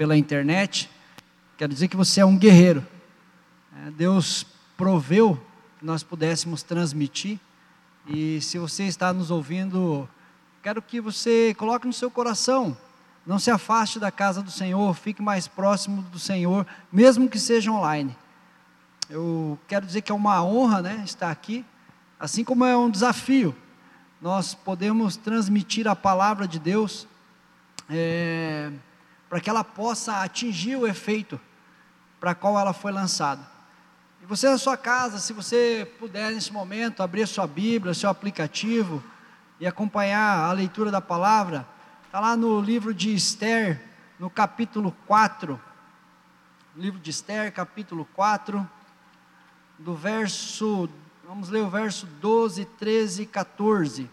pela internet, quero dizer que você é um guerreiro. É, Deus proveu que nós pudéssemos transmitir. E se você está nos ouvindo, quero que você coloque no seu coração, não se afaste da casa do Senhor, fique mais próximo do Senhor, mesmo que seja online. Eu quero dizer que é uma honra né, estar aqui, assim como é um desafio. Nós podemos transmitir a palavra de Deus é, para que ela possa atingir o efeito para qual ela foi lançada. E você na sua casa, se você puder nesse momento abrir sua Bíblia, seu aplicativo e acompanhar a leitura da palavra, está lá no livro de Esther, no capítulo 4. Livro de Esther, capítulo 4, do verso, vamos ler o verso 12, 13 e 14.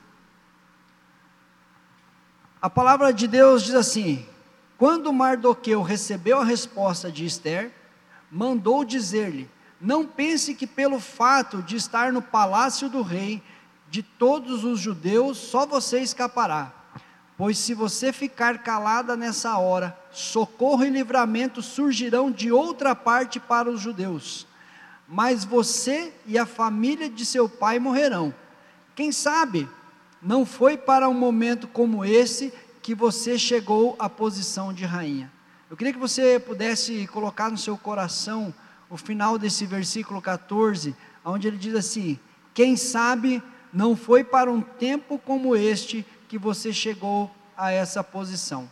A palavra de Deus diz assim: Quando Mardoqueu recebeu a resposta de Esther, mandou dizer-lhe: não pense que pelo fato de estar no palácio do rei, de todos os judeus, só você escapará. Pois se você ficar calada nessa hora, socorro e livramento surgirão de outra parte para os judeus. Mas você e a família de seu pai morrerão. Quem sabe, não foi para um momento como esse que você chegou à posição de rainha. Eu queria que você pudesse colocar no seu coração o final desse versículo 14, onde ele diz assim: Quem sabe não foi para um tempo como este que você chegou a essa posição.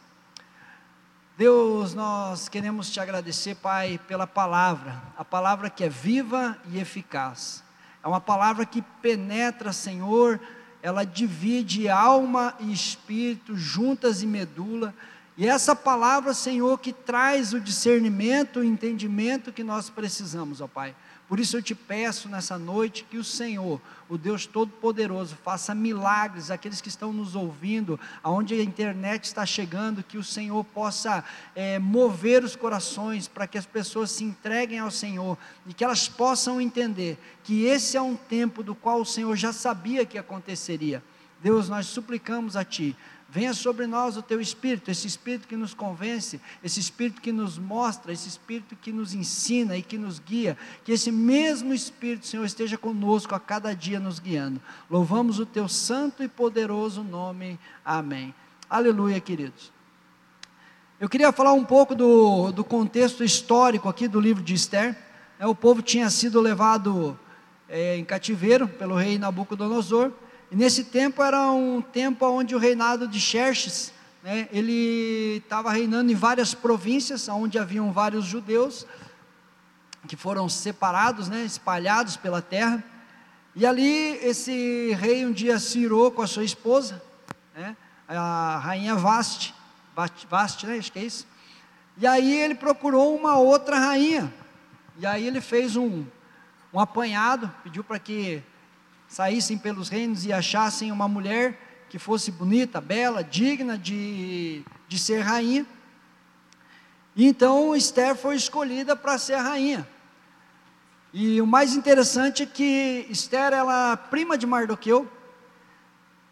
Deus, nós queremos te agradecer, Pai, pela palavra, a palavra que é viva e eficaz. É uma palavra que penetra, Senhor, ela divide alma e espírito, juntas e medula e essa palavra, Senhor, que traz o discernimento, o entendimento que nós precisamos, ó Pai. Por isso eu te peço nessa noite que o Senhor, o Deus Todo-Poderoso, faça milagres aqueles que estão nos ouvindo, aonde a internet está chegando, que o Senhor possa é, mover os corações para que as pessoas se entreguem ao Senhor e que elas possam entender que esse é um tempo do qual o Senhor já sabia que aconteceria. Deus, nós suplicamos a Ti Venha sobre nós o teu espírito, esse espírito que nos convence, esse espírito que nos mostra, esse espírito que nos ensina e que nos guia. Que esse mesmo espírito, Senhor, esteja conosco a cada dia nos guiando. Louvamos o teu santo e poderoso nome. Amém. Aleluia, queridos. Eu queria falar um pouco do, do contexto histórico aqui do livro de Esther. É, o povo tinha sido levado é, em cativeiro pelo rei Nabucodonosor. E nesse tempo era um tempo onde o reinado de Xerxes, né, ele estava reinando em várias províncias, onde haviam vários judeus, que foram separados, né, espalhados pela terra. E ali esse rei um dia se irou com a sua esposa, né, a rainha Vaste, Vaste, né, acho que é isso. E aí ele procurou uma outra rainha. E aí ele fez um, um apanhado, pediu para que saíssem pelos reinos e achassem uma mulher que fosse bonita, bela, digna de, de ser rainha. E então Esther foi escolhida para ser rainha. E o mais interessante é que Esther ela é prima de Mardoqueu,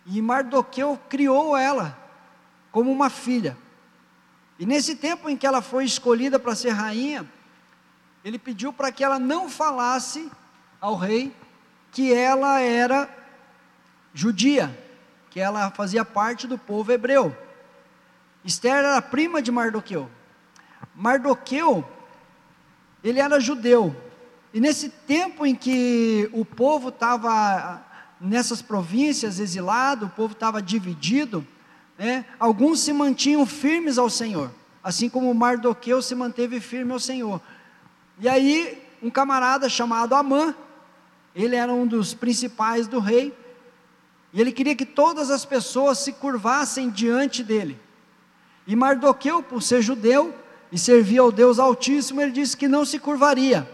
e Mardoqueu criou ela como uma filha. E nesse tempo em que ela foi escolhida para ser rainha, ele pediu para que ela não falasse ao rei que ela era judia, que ela fazia parte do povo hebreu. Esther era prima de Mardoqueu. Mardoqueu, ele era judeu. E nesse tempo em que o povo estava nessas províncias exilado, o povo estava dividido, né, alguns se mantinham firmes ao Senhor, assim como Mardoqueu se manteve firme ao Senhor. E aí, um camarada chamado Amã, ele era um dos principais do rei, e ele queria que todas as pessoas se curvassem diante dele. E Mardoqueu, por ser judeu e servir ao Deus Altíssimo, ele disse que não se curvaria.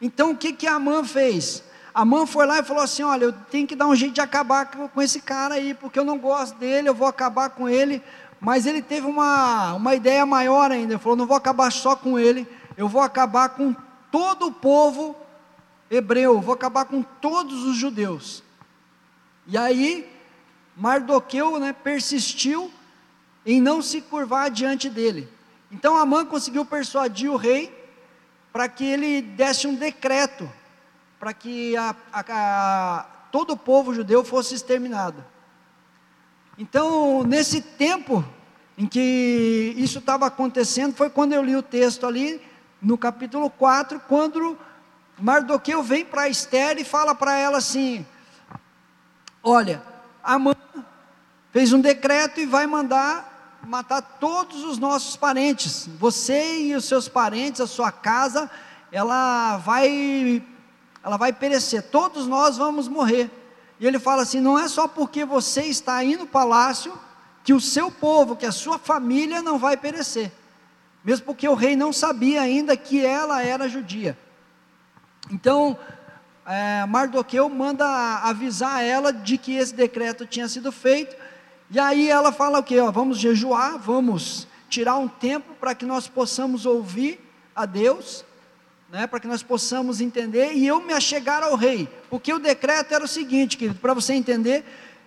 Então o que que Amã fez? Amã foi lá e falou assim: Olha, eu tenho que dar um jeito de acabar com esse cara aí, porque eu não gosto dele, eu vou acabar com ele. Mas ele teve uma, uma ideia maior ainda. Ele falou: Não vou acabar só com ele, eu vou acabar com todo o povo hebreu, vou acabar com todos os judeus. E aí, Mardoqueu né, persistiu em não se curvar diante dele. Então Amã conseguiu persuadir o rei para que ele desse um decreto para que a, a, a, todo o povo judeu fosse exterminado. Então, nesse tempo em que isso estava acontecendo, foi quando eu li o texto ali, no capítulo 4, quando Mardoqueu vem para Esther e fala para ela assim: Olha, Amã fez um decreto e vai mandar matar todos os nossos parentes. Você e os seus parentes, a sua casa, ela vai ela vai perecer. Todos nós vamos morrer. E ele fala assim: não é só porque você está aí no palácio que o seu povo, que a sua família não vai perecer. Mesmo porque o rei não sabia ainda que ela era judia. Então, é, Mardoqueu manda avisar ela de que esse decreto tinha sido feito. E aí ela fala o que? Vamos jejuar, vamos tirar um tempo para que nós possamos ouvir a Deus né, para que nós possamos entender, e eu me achegar ao rei, porque o decreto era o seguinte, querido, para você entender,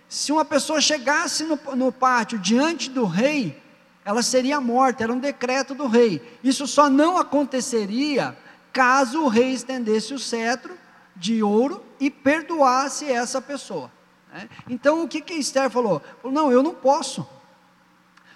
se uma pessoa chegasse no, no pátio diante do rei, ela seria morta, era um decreto do rei. Isso só não aconteceria caso o rei estendesse o cetro de ouro e perdoasse essa pessoa. Né? Então o que, que Esther falou? falou? Não, eu não posso.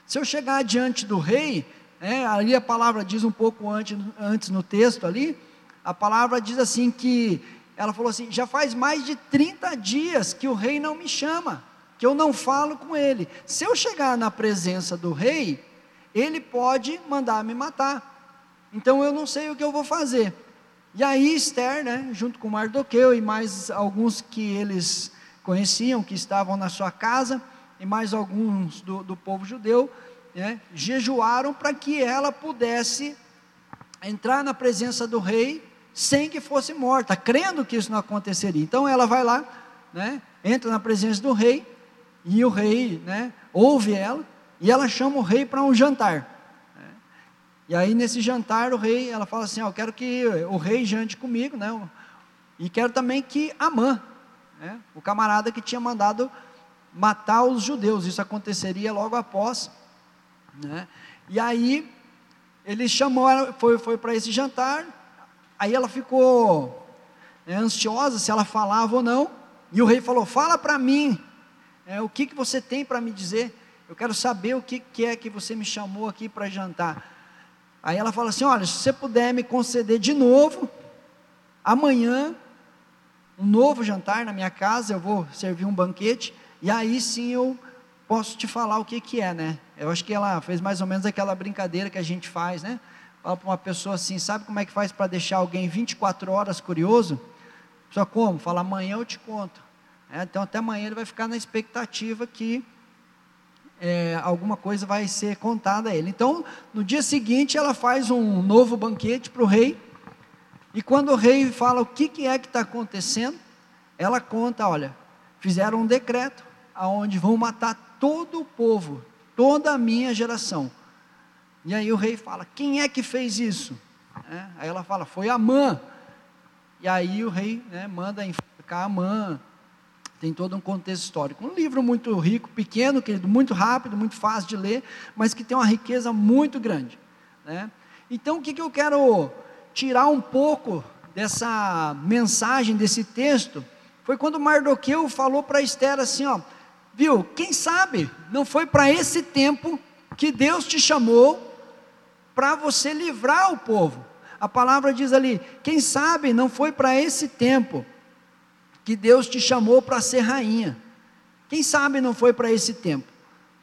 Se eu chegar diante do rei, é, ali a palavra diz um pouco antes, antes no texto ali, a palavra diz assim que ela falou assim: já faz mais de 30 dias que o rei não me chama, que eu não falo com ele. Se eu chegar na presença do rei, ele pode mandar me matar. Então eu não sei o que eu vou fazer. E aí Esther, né, junto com Mardoqueu e mais alguns que eles conheciam, que estavam na sua casa, e mais alguns do, do povo judeu, né, jejuaram para que ela pudesse entrar na presença do rei sem que fosse morta, crendo que isso não aconteceria. Então ela vai lá, né, entra na presença do rei, e o rei né, ouve ela, e ela chama o rei para um jantar. E aí nesse jantar o rei, ela fala assim, eu quero que o rei jante comigo, né, e quero também que Amã, né, o camarada que tinha mandado matar os judeus, isso aconteceria logo após né? E aí, ele chamou, foi, foi para esse jantar, aí ela ficou né, ansiosa se ela falava ou não, e o rei falou: Fala para mim, é, o que, que você tem para me dizer? Eu quero saber o que, que é que você me chamou aqui para jantar. Aí ela fala assim: Olha, se você puder me conceder de novo, amanhã, um novo jantar na minha casa, eu vou servir um banquete, e aí sim eu posso te falar o que, que é, né? Eu acho que ela fez mais ou menos aquela brincadeira que a gente faz, né? Fala para uma pessoa assim, sabe como é que faz para deixar alguém 24 horas curioso? Só como? Fala, amanhã eu te conto. É, então até amanhã ele vai ficar na expectativa que é, alguma coisa vai ser contada a ele. Então, no dia seguinte, ela faz um novo banquete para o rei. E quando o rei fala o que, que é que está acontecendo, ela conta: olha, fizeram um decreto aonde vão matar todo o povo, toda a minha geração. E aí o rei fala: Quem é que fez isso? É, aí ela fala: Foi Amã. E aí o rei né, manda enforcar Amã. Tem todo um contexto histórico. Um livro muito rico, pequeno, querido, muito rápido, muito fácil de ler, mas que tem uma riqueza muito grande. Né? Então, o que, que eu quero tirar um pouco dessa mensagem, desse texto, foi quando Mardoqueu falou para Esther assim: ó, Viu? Quem sabe não foi para esse tempo que Deus te chamou para você livrar o povo. A palavra diz ali: quem sabe não foi para esse tempo que Deus te chamou para ser rainha. Quem sabe não foi para esse tempo.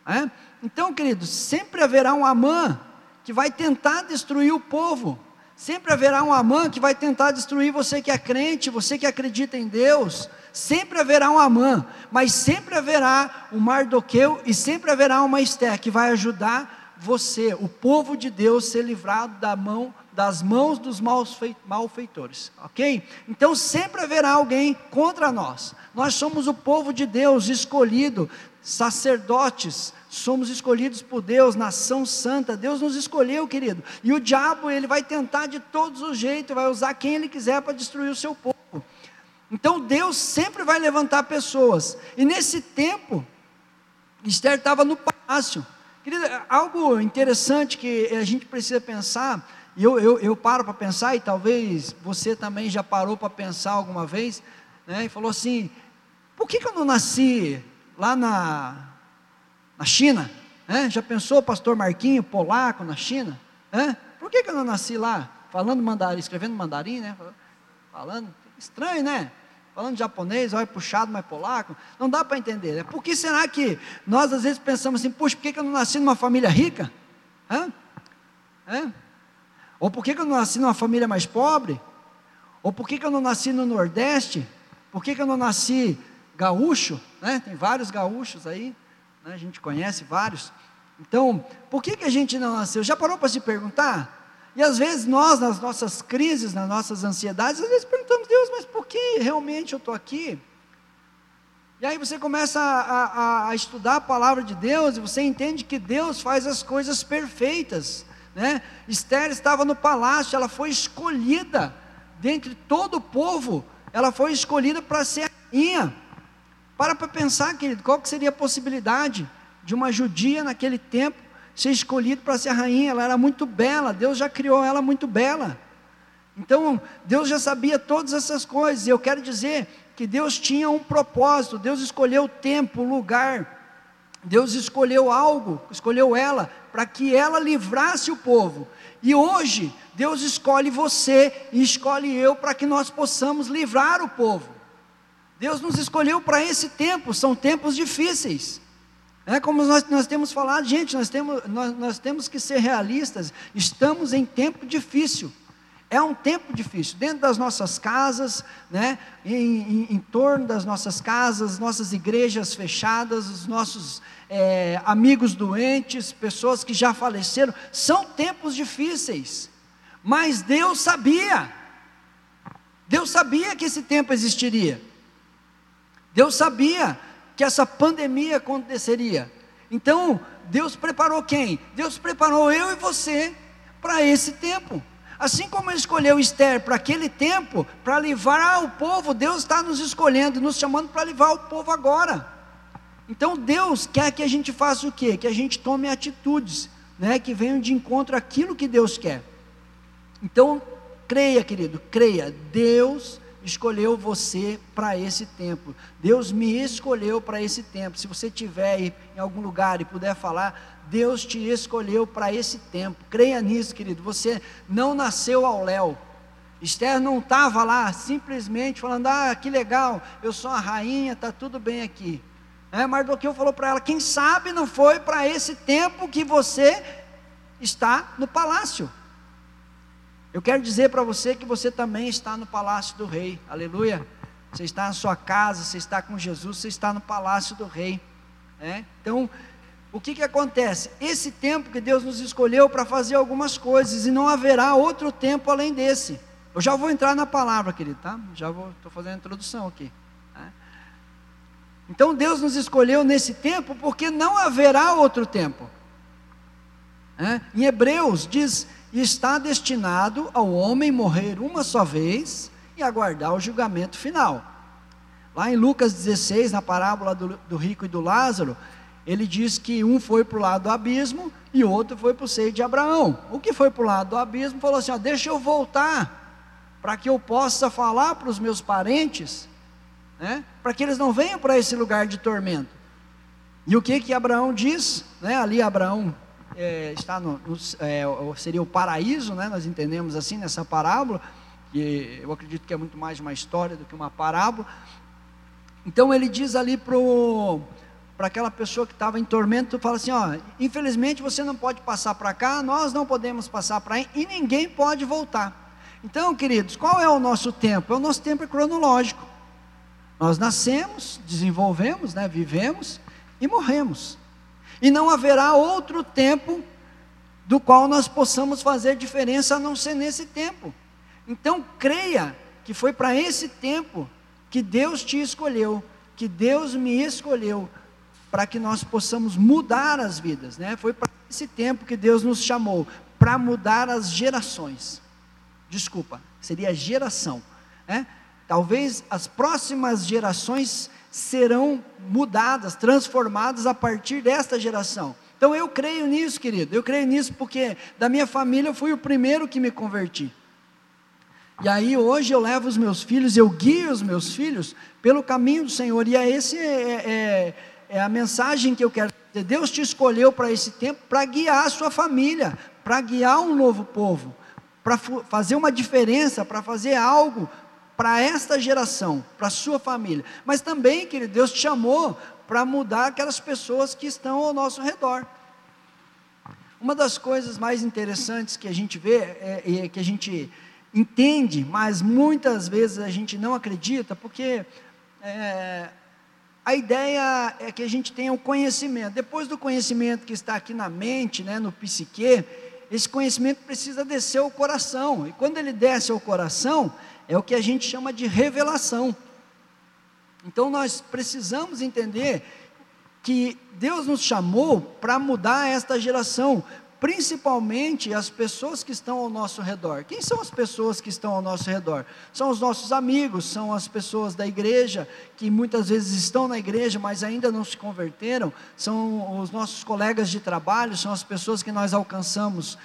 É? Então, queridos, sempre haverá um Amã que vai tentar destruir o povo. Sempre haverá um Amã que vai tentar destruir você que é crente, você que acredita em Deus. Sempre haverá um Amã, mas sempre haverá um Mardoqueu e sempre haverá uma Esther que vai ajudar você, o povo de Deus, ser livrado da mão, das mãos dos malfeitores, ok? Então sempre haverá alguém contra nós. Nós somos o povo de Deus escolhido, sacerdotes, somos escolhidos por Deus, nação santa. Deus nos escolheu, querido. E o diabo, ele vai tentar de todos os jeitos, vai usar quem ele quiser para destruir o seu povo. Então Deus sempre vai levantar pessoas. E nesse tempo, Esther estava no palácio. Querida, algo interessante que a gente precisa pensar, e eu, eu, eu paro para pensar, e talvez você também já parou para pensar alguma vez, né, e falou assim: por que, que eu não nasci lá na, na China? É? Já pensou, pastor Marquinho, polaco na China? É? Por que, que eu não nasci lá? Falando mandarim, escrevendo mandarim, né? Falando, estranho, né? Falando japonês, olha puxado, mas polaco. Não dá para entender. Né? Por que será que nós às vezes pensamos assim, puxa, por que, que eu não nasci numa família rica? Hã? É? Ou por que, que eu não nasci numa família mais pobre? Ou por que, que eu não nasci no Nordeste? Por que, que eu não nasci gaúcho? Né? Tem vários gaúchos aí, né? a gente conhece vários. Então, por que, que a gente não nasceu? Já parou para se perguntar? E às vezes nós, nas nossas crises, nas nossas ansiedades, às vezes perguntamos, Deus, mas por que realmente eu estou aqui? E aí você começa a, a, a, estudar a palavra de Deus e você entende que Deus faz as coisas perfeitas. Né? Esther estava no palácio, ela foi escolhida dentre todo o povo, ela foi escolhida para ser rainha. Para para pensar, querido, qual que seria a possibilidade de uma judia naquele tempo ser escolhida para ser rainha? Ela era muito bela, Deus já criou ela muito bela. Então, Deus já sabia todas essas coisas, eu quero dizer que Deus tinha um propósito, Deus escolheu o tempo, o lugar, Deus escolheu algo, escolheu ela, para que ela livrasse o povo. E hoje, Deus escolhe você e escolhe eu para que nós possamos livrar o povo. Deus nos escolheu para esse tempo, são tempos difíceis. É como nós, nós temos falado, gente, nós temos, nós, nós temos que ser realistas, estamos em tempo difícil. É um tempo difícil, dentro das nossas casas, né, em, em, em torno das nossas casas, nossas igrejas fechadas, os nossos é, amigos doentes, pessoas que já faleceram, são tempos difíceis, mas Deus sabia, Deus sabia que esse tempo existiria, Deus sabia que essa pandemia aconteceria, então Deus preparou quem? Deus preparou eu e você para esse tempo. Assim como ele escolheu Esther para aquele tempo, para livrar o povo, Deus está nos escolhendo, nos chamando para livrar o povo agora. Então Deus quer que a gente faça o quê? Que a gente tome atitudes, né? Que venham de encontro àquilo que Deus quer. Então, creia, querido, creia. Deus escolheu você para esse tempo. Deus me escolheu para esse tempo. Se você estiver em algum lugar e puder falar, Deus te escolheu para esse tempo. Creia nisso, querido. Você não nasceu ao léu. Esther não estava lá simplesmente falando: Ah, que legal, eu sou a rainha, está tudo bem aqui. É, Mardoqueu falou para ela: Quem sabe não foi para esse tempo que você está no palácio. Eu quero dizer para você que você também está no palácio do rei, aleluia. Você está na sua casa, você está com Jesus, você está no palácio do rei. É? Então, o que, que acontece? Esse tempo que Deus nos escolheu para fazer algumas coisas, e não haverá outro tempo além desse. Eu já vou entrar na palavra, querido, tá? Já vou, estou fazendo a introdução aqui. Então Deus nos escolheu nesse tempo porque não haverá outro tempo. É? Em Hebreus diz: está destinado ao homem morrer uma só vez e aguardar o julgamento final. Lá em Lucas 16, na parábola do, do rico e do Lázaro, ele diz que um foi para o lado do abismo e outro foi para o seio de Abraão. O que foi para o lado do abismo falou assim: ó, deixa eu voltar, para que eu possa falar para os meus parentes, né, para que eles não venham para esse lugar de tormento. E o que que Abraão diz? Né, ali Abraão é, está no, no é, seria o paraíso, né, nós entendemos assim nessa parábola, que eu acredito que é muito mais uma história do que uma parábola. Então ele diz ali para aquela pessoa que estava em tormento, fala assim: ó, infelizmente você não pode passar para cá, nós não podemos passar para aí e ninguém pode voltar. Então, queridos, qual é o nosso tempo? O nosso tempo é cronológico. Nós nascemos, desenvolvemos, né, vivemos e morremos. E não haverá outro tempo do qual nós possamos fazer diferença a não ser nesse tempo. Então, creia que foi para esse tempo que Deus te escolheu, que Deus me escolheu para que nós possamos mudar as vidas, né? Foi para esse tempo que Deus nos chamou para mudar as gerações. Desculpa, seria geração, né? Talvez as próximas gerações serão mudadas, transformadas a partir desta geração. Então eu creio nisso, querido. Eu creio nisso porque da minha família eu fui o primeiro que me converti. E aí hoje eu levo os meus filhos, eu guio os meus filhos pelo caminho do Senhor. E é esse é, é, é a mensagem que eu quero dizer. Deus te escolheu para esse tempo para guiar a sua família, para guiar um novo povo, para fazer uma diferença, para fazer algo para esta geração, para a sua família. Mas também, querido, Deus te chamou para mudar aquelas pessoas que estão ao nosso redor. Uma das coisas mais interessantes que a gente vê, é, é que a gente entende, mas muitas vezes a gente não acredita, porque é, a ideia é que a gente tenha o conhecimento. Depois do conhecimento que está aqui na mente, né, no psique, esse conhecimento precisa descer ao coração. E quando ele desce ao coração, é o que a gente chama de revelação. Então nós precisamos entender que Deus nos chamou para mudar esta geração, principalmente as pessoas que estão ao nosso redor. Quem são as pessoas que estão ao nosso redor? São os nossos amigos, são as pessoas da igreja, que muitas vezes estão na igreja, mas ainda não se converteram, são os nossos colegas de trabalho, são as pessoas que nós alcançamos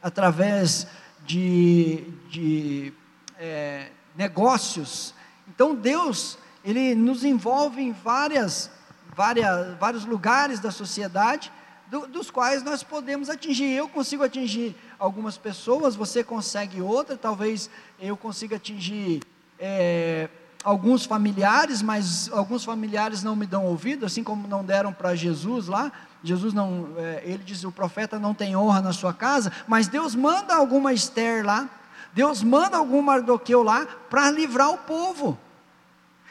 através de, de é, negócios. Então Deus, Ele nos envolve em várias, várias, vários lugares da sociedade, do, dos quais nós podemos atingir. Eu consigo atingir algumas pessoas, você consegue outra, talvez eu consiga atingir é, alguns familiares, mas alguns familiares não me dão ouvido, assim como não deram para Jesus lá. Jesus não, é, ele diz: o profeta não tem honra na sua casa, mas Deus manda alguma Esther lá, Deus manda algum Mardoqueu lá para livrar o povo.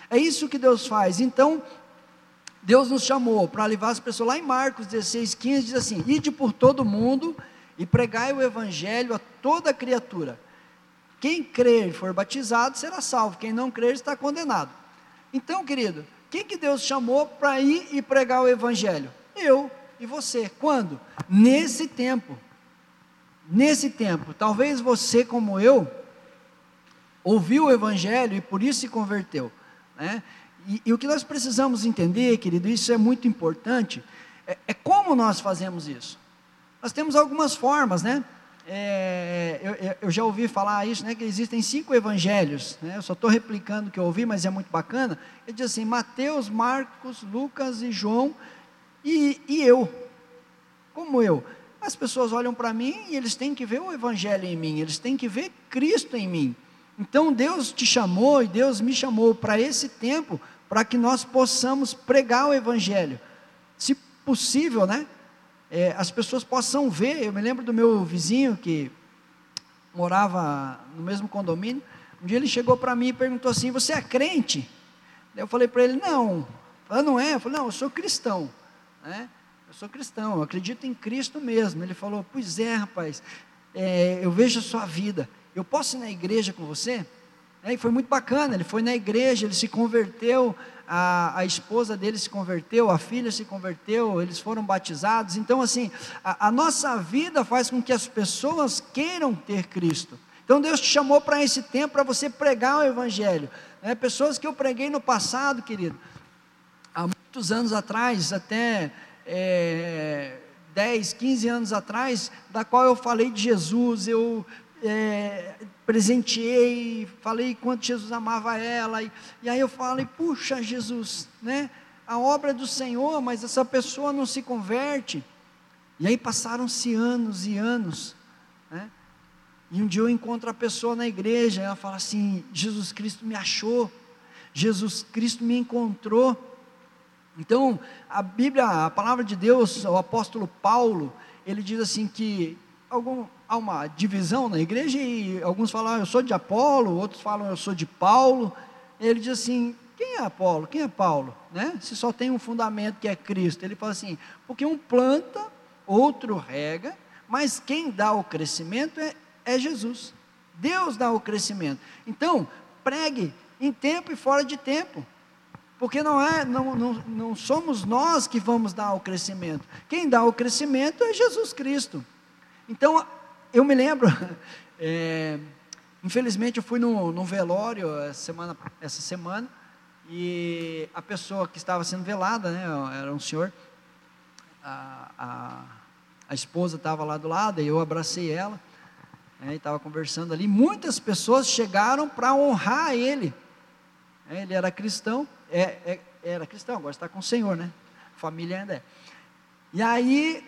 É isso que Deus faz. Então, Deus nos chamou para levar as pessoas lá em Marcos 16, 15, diz assim: Ide por todo mundo e pregai o evangelho a toda criatura. Quem crer e for batizado será salvo, quem não crer está condenado. Então, querido, quem que Deus chamou para ir e pregar o evangelho? Eu e você. Quando? Nesse tempo. Nesse tempo. Talvez você, como eu, ouviu o evangelho e por isso se converteu. Né? E, e, o que nós precisamos entender, querido, isso é muito importante, é, é como nós fazemos isso. Nós temos algumas formas, né? É, eu, eu, já ouvi falar isso, né? Que existem cinco evangelhos, né? Eu só estou replicando o que eu ouvi, mas é muito bacana. Ele diz assim: Mateus, Marcos, Lucas e João e, e eu. Como eu? As pessoas olham para mim e eles têm que ver o evangelho em mim, eles têm que ver Cristo em mim. Então Deus te chamou e Deus me chamou para esse tempo para que nós possamos pregar o Evangelho. Se possível, né? É, as pessoas possam ver. Eu me lembro do meu vizinho que morava no mesmo condomínio. Um dia ele chegou para mim e perguntou assim: Você é crente? Eu falei para ele: Não. Ah, não é? Eu falei: Não, eu sou cristão. Né? Eu sou cristão, eu acredito em Cristo mesmo. Ele falou: Pois é, rapaz, é, eu vejo a sua vida. Eu posso ir na igreja com você? É, e foi muito bacana, ele foi na igreja, ele se converteu, a, a esposa dele se converteu, a filha se converteu, eles foram batizados. Então, assim, a, a nossa vida faz com que as pessoas queiram ter Cristo. Então, Deus te chamou para esse tempo para você pregar o Evangelho. É, pessoas que eu preguei no passado, querido, há muitos anos atrás, até é, 10, 15 anos atrás, da qual eu falei de Jesus, eu é, presenteei, falei quanto Jesus amava ela, e, e aí eu falei, puxa Jesus, né? A obra do Senhor, mas essa pessoa não se converte. E aí passaram-se anos e anos, né? E um dia eu encontro a pessoa na igreja, ela fala assim: Jesus Cristo me achou, Jesus Cristo me encontrou. Então, a Bíblia, a palavra de Deus, o apóstolo Paulo, ele diz assim que algum, há uma divisão na igreja e alguns falam, ah, eu sou de Apolo, outros falam, eu sou de Paulo. Ele diz assim, quem é Apolo? Quem é Paulo? Né? Se só tem um fundamento que é Cristo. Ele fala assim, porque um planta, outro rega, mas quem dá o crescimento é, é Jesus. Deus dá o crescimento. Então, pregue em tempo e fora de tempo. Porque não, é, não, não, não somos nós que vamos dar o crescimento. Quem dá o crescimento é Jesus Cristo. Então, eu me lembro, é, infelizmente eu fui num, num velório essa semana, essa semana, e a pessoa que estava sendo velada, né, era um senhor, a, a, a esposa estava lá do lado, e eu abracei ela, né, e estava conversando ali. Muitas pessoas chegaram para honrar ele. Ele era cristão, é, é, era cristão, agora está com o Senhor, né? Família ainda é. E aí,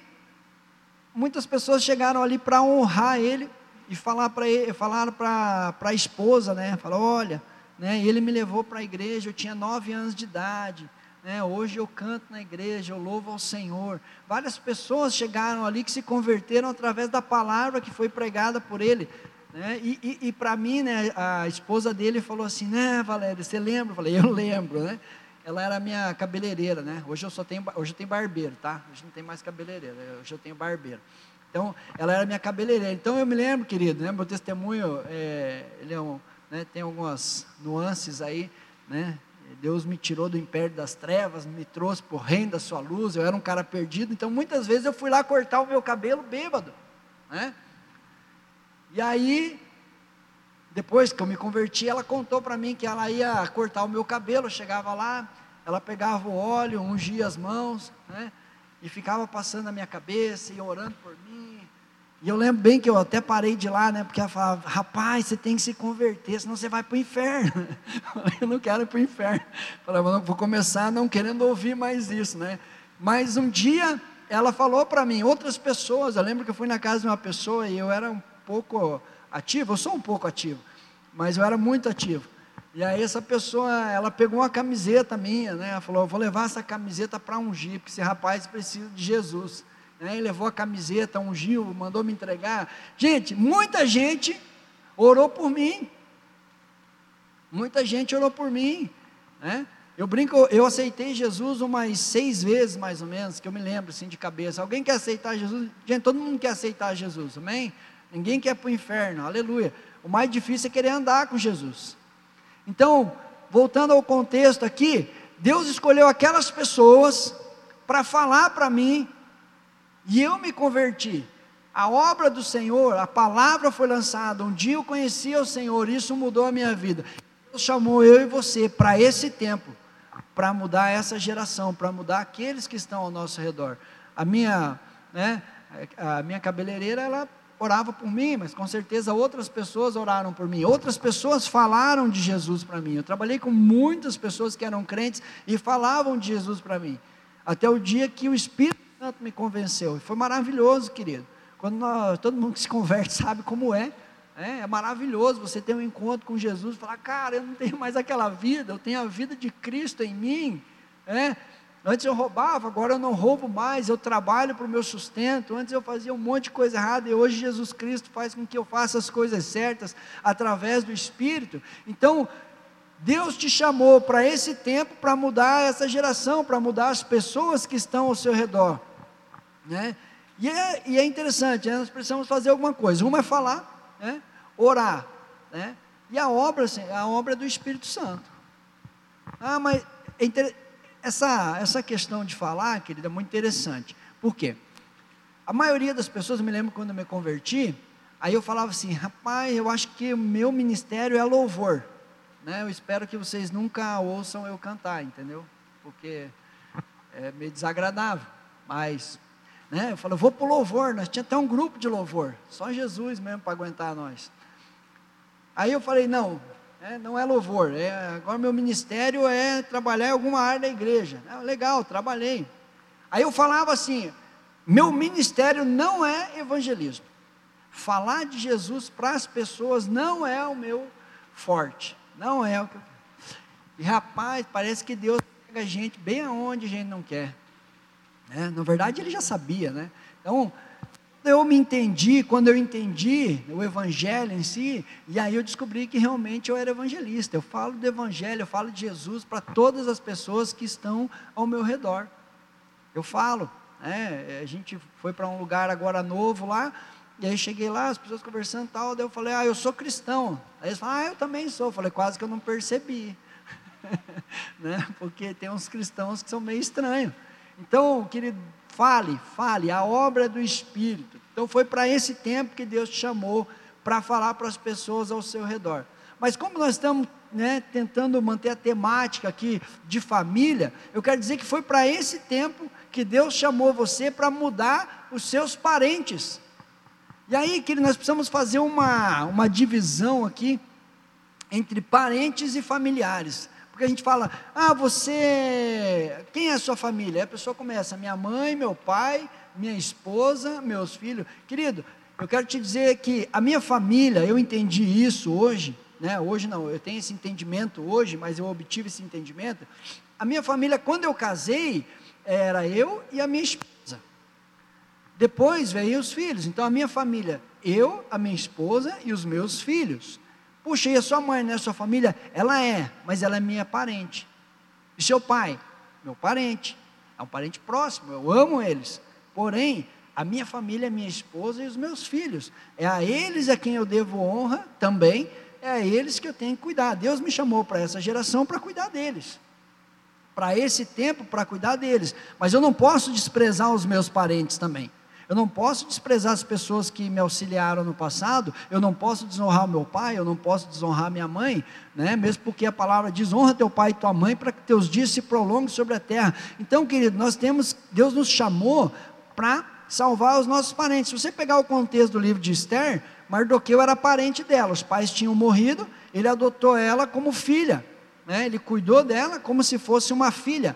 muitas pessoas chegaram ali para honrar ele e falar para ele, falaram para a esposa, né? Falou, olha, né? Ele me levou para a igreja, eu tinha nove anos de idade. Né? Hoje eu canto na igreja, eu louvo ao Senhor. Várias pessoas chegaram ali que se converteram através da palavra que foi pregada por ele. Né? E, e, e para mim, né, a esposa dele falou assim, né, Valéria, você lembra? Eu falei, eu lembro, né? Ela era minha cabeleireira, né? Hoje eu só tenho, hoje eu tenho barbeiro, tá? Hoje não tem mais cabeleireira, hoje eu tenho barbeiro. Então, ela era minha cabeleireira. Então, eu me lembro, querido, né, meu testemunho, é, ele é um, né, tem algumas nuances aí, né? Deus me tirou do império das trevas, me trouxe o reino da sua luz, eu era um cara perdido, então muitas vezes eu fui lá cortar o meu cabelo bêbado, né? E aí, depois que eu me converti, ela contou para mim que ela ia cortar o meu cabelo, chegava lá, ela pegava o óleo, ungia as mãos, né? E ficava passando a minha cabeça e orando por mim. E eu lembro bem que eu até parei de lá, né? Porque ela falava, rapaz, você tem que se converter, senão você vai para o inferno. eu não quero ir para o inferno. Eu falava, vou começar não querendo ouvir mais isso, né? Mas um dia ela falou para mim, outras pessoas, eu lembro que eu fui na casa de uma pessoa e eu era um pouco ativo, eu sou um pouco ativo, mas eu era muito ativo. E aí essa pessoa, ela pegou uma camiseta minha, né? Ela falou, vou levar essa camiseta para ungir, porque esse rapaz precisa de Jesus. Né? Ele levou a camiseta, ungiu, mandou me entregar. Gente, muita gente orou por mim. Muita gente orou por mim, né? Eu brinco, eu aceitei Jesus umas seis vezes, mais ou menos, que eu me lembro assim de cabeça. Alguém quer aceitar Jesus? Gente, todo mundo quer aceitar Jesus, amém? Ninguém quer para o inferno, aleluia. O mais difícil é querer andar com Jesus. Então, voltando ao contexto aqui, Deus escolheu aquelas pessoas para falar para mim, e eu me converti. A obra do Senhor, a palavra foi lançada. Um dia eu conheci o Senhor, isso mudou a minha vida. Deus chamou eu e você para esse tempo, para mudar essa geração, para mudar aqueles que estão ao nosso redor. A minha, né, a minha cabeleireira, ela orava por mim, mas com certeza outras pessoas oraram por mim. Outras pessoas falaram de Jesus para mim. Eu trabalhei com muitas pessoas que eram crentes e falavam de Jesus para mim. Até o dia que o Espírito Santo me convenceu. E foi maravilhoso, querido. Quando nós, todo mundo que se converte sabe como é. É, é maravilhoso você ter um encontro com Jesus e falar, cara, eu não tenho mais aquela vida, eu tenho a vida de Cristo em mim. É, Antes eu roubava, agora eu não roubo mais, eu trabalho para o meu sustento. Antes eu fazia um monte de coisa errada e hoje Jesus Cristo faz com que eu faça as coisas certas através do Espírito. Então, Deus te chamou para esse tempo para mudar essa geração, para mudar as pessoas que estão ao seu redor. Né? E, é, e é interessante, né? nós precisamos fazer alguma coisa. Uma é falar, né? orar. Né? E a obra, assim, a obra é do Espírito Santo. Ah, mas é interessante essa, essa questão de falar, querida, é muito interessante. Por quê? A maioria das pessoas, me lembro quando eu me converti, aí eu falava assim, rapaz, eu acho que o meu ministério é louvor. Né? Eu espero que vocês nunca ouçam eu cantar, entendeu? Porque é meio desagradável. Mas, né? Eu falei, eu vou para o louvor, nós tinha até um grupo de louvor, só Jesus mesmo para aguentar nós. Aí eu falei, não, é, não é louvor. É, agora meu ministério é trabalhar em alguma área da igreja. É, legal, trabalhei. Aí eu falava assim: meu ministério não é evangelismo. Falar de Jesus para as pessoas não é o meu forte. Não é o que eu E rapaz, parece que Deus pega a gente bem aonde a gente não quer. Né? Na verdade, ele já sabia, né? Então, eu me entendi, quando eu entendi o evangelho em si, e aí eu descobri que realmente eu era evangelista. Eu falo do evangelho, eu falo de Jesus para todas as pessoas que estão ao meu redor. Eu falo, né? A gente foi para um lugar agora novo lá, e aí cheguei lá, as pessoas conversando e tal, daí eu falei, ah, eu sou cristão. Aí eles falaram, ah, eu também sou. Eu falei, quase que eu não percebi. né? Porque tem uns cristãos que são meio estranhos. Então, querido, Fale, fale, a obra do Espírito. Então foi para esse tempo que Deus te chamou para falar para as pessoas ao seu redor. Mas como nós estamos né, tentando manter a temática aqui de família, eu quero dizer que foi para esse tempo que Deus chamou você para mudar os seus parentes. E aí, que nós precisamos fazer uma, uma divisão aqui entre parentes e familiares. Porque a gente fala, ah, você. Quem é a sua família? Aí a pessoa começa, minha mãe, meu pai, minha esposa, meus filhos. Querido, eu quero te dizer que a minha família, eu entendi isso hoje, né? Hoje não, eu tenho esse entendimento hoje, mas eu obtive esse entendimento. A minha família, quando eu casei, era eu e a minha esposa. Depois veio os filhos. Então a minha família, eu, a minha esposa e os meus filhos. Puxa, e a sua mãe, né? A sua família? Ela é, mas ela é minha parente. E seu pai? Meu parente. É um parente próximo, eu amo eles. Porém, a minha família é minha esposa e os meus filhos. É a eles a quem eu devo honra também, é a eles que eu tenho que cuidar. Deus me chamou para essa geração para cuidar deles. Para esse tempo, para cuidar deles. Mas eu não posso desprezar os meus parentes também. Eu não posso desprezar as pessoas que me auxiliaram no passado, eu não posso desonrar o meu pai, eu não posso desonrar minha mãe, né? mesmo porque a palavra diz: honra teu pai e tua mãe para que teus dias se prolonguem sobre a terra. Então, querido, nós temos, Deus nos chamou para salvar os nossos parentes. Se você pegar o contexto do livro de Esther, Mardoqueu era parente dela, os pais tinham morrido, ele adotou ela como filha, né? ele cuidou dela como se fosse uma filha.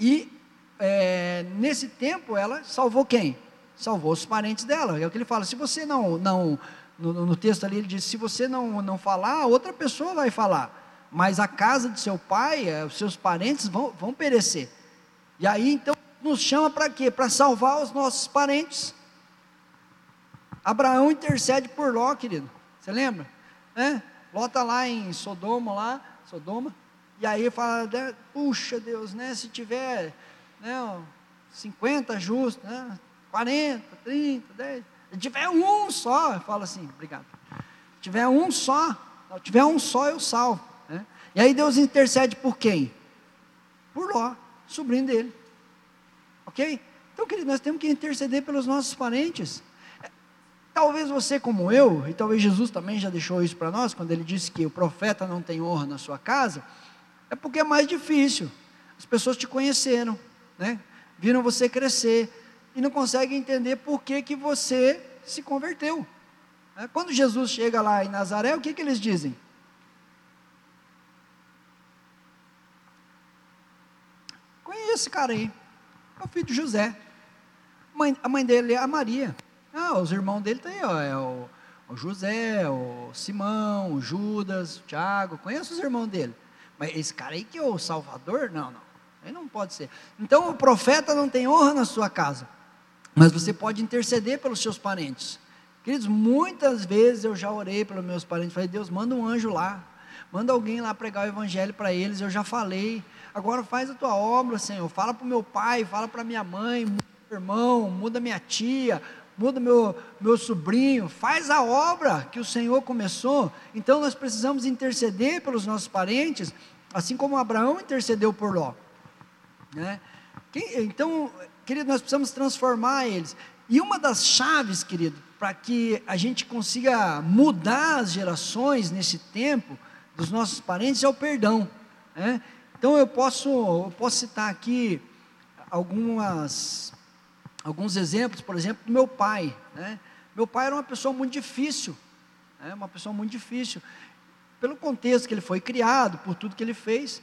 E é, nesse tempo ela salvou quem? Salvou os parentes dela. É o que ele fala. Se você não, não no, no texto ali ele diz, se você não, não falar, outra pessoa vai falar. Mas a casa de seu pai, é, os seus parentes vão, vão perecer. E aí então nos chama para quê? Para salvar os nossos parentes. Abraão intercede por Ló, querido. Você lembra? É? Ló está lá em Sodoma, lá, Sodoma. E aí fala, puxa Deus, né? Se tiver né, 50 justos, né, 40, 30, 10. Se tiver um só, eu falo assim, obrigado. Se tiver um só, se tiver um só, eu salvo. Né? E aí Deus intercede por quem? Por Ló, sobrinho dele. Ok? Então, querido, nós temos que interceder pelos nossos parentes. Talvez você, como eu, e talvez Jesus também já deixou isso para nós, quando ele disse que o profeta não tem honra na sua casa, é porque é mais difícil. As pessoas te conheceram, né? viram você crescer e não conseguem entender por que, que você se converteu. Né? Quando Jesus chega lá em Nazaré, o que, que eles dizem? Conheço esse cara aí, é o filho de José. Mãe, a mãe dele é a Maria. Ah, os irmãos dele tem, tá ó, é o, o José, o Simão, o Judas, o Tiago. Conheço os irmãos dele. Mas esse cara aí que é o Salvador? Não, não. Aí não pode ser. Então o profeta não tem honra na sua casa, mas você pode interceder pelos seus parentes. Queridos, muitas vezes eu já orei pelos meus parentes, falei, Deus, manda um anjo lá, manda alguém lá pregar o evangelho para eles, eu já falei, agora faz a tua obra, Senhor, fala para o meu pai, fala para minha mãe, muda meu irmão, muda minha tia, muda meu, meu sobrinho, faz a obra que o Senhor começou, então nós precisamos interceder pelos nossos parentes, assim como Abraão intercedeu por Ló. Né? Então, querido, nós precisamos transformar eles. E uma das chaves, querido, para que a gente consiga mudar as gerações nesse tempo dos nossos parentes é o perdão. Né? Então eu posso, eu posso citar aqui algumas, alguns exemplos, por exemplo, do meu pai. Né? Meu pai era uma pessoa muito difícil, né? uma pessoa muito difícil, pelo contexto que ele foi criado, por tudo que ele fez.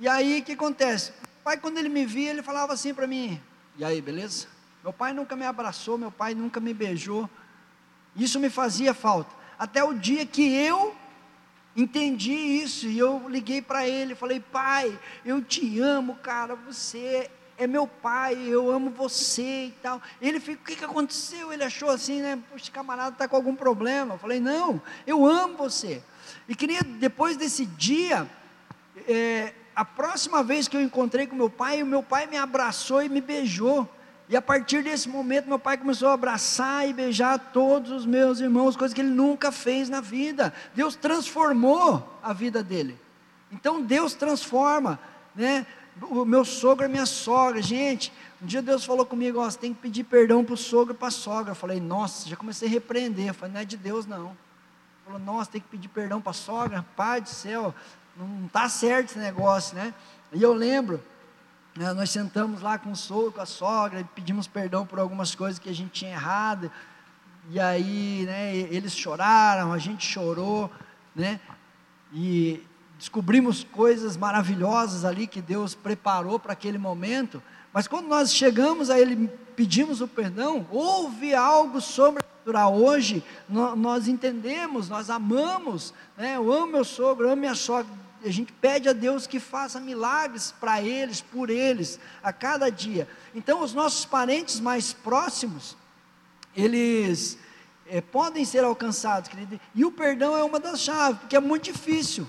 E aí o que acontece? Pai, quando ele me via, ele falava assim para mim: E aí, beleza? Meu pai nunca me abraçou, meu pai nunca me beijou. Isso me fazia falta. Até o dia que eu entendi isso e eu liguei para ele, falei: "Pai, eu te amo, cara, você é meu pai, eu amo você e tal". Ele ficou: "O que que aconteceu?" Ele achou assim, né? Poxa, camarada está com algum problema. Eu falei: "Não, eu amo você". E queria depois desse dia é, a próxima vez que eu encontrei com meu pai, o meu pai me abraçou e me beijou. E a partir desse momento, meu pai começou a abraçar e beijar todos os meus irmãos, coisa que ele nunca fez na vida. Deus transformou a vida dele. Então Deus transforma, né? O meu sogro é minha sogra, gente. Um dia Deus falou comigo: ó, você tem que pedir perdão para o sogro e para a sogra. Eu falei: nossa, já comecei a repreender. Eu falei: não é de Deus não. Ele falou: nossa, tem que pedir perdão para a sogra. Pai do céu, não está certo esse negócio, né? E eu lembro né, nós sentamos lá com o sogro, com a sogra, e pedimos perdão por algumas coisas que a gente tinha errado, e aí né, eles choraram, a gente chorou, né, e descobrimos coisas maravilhosas ali que Deus preparou para aquele momento, mas quando nós chegamos a Ele, pedimos o perdão, houve algo sobrenatural. Hoje nós entendemos, nós amamos, né? eu amo meu sogro, amo minha sogra. A gente pede a Deus que faça milagres para eles, por eles, a cada dia. Então, os nossos parentes mais próximos, eles é, podem ser alcançados, querido. E o perdão é uma das chaves, porque é muito difícil.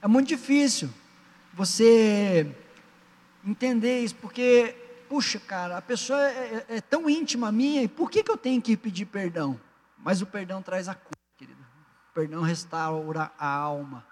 É muito difícil você entender isso, porque, puxa, cara, a pessoa é, é, é tão íntima minha, e por que, que eu tenho que pedir perdão? Mas o perdão traz a cura, querido. O perdão restaura a alma.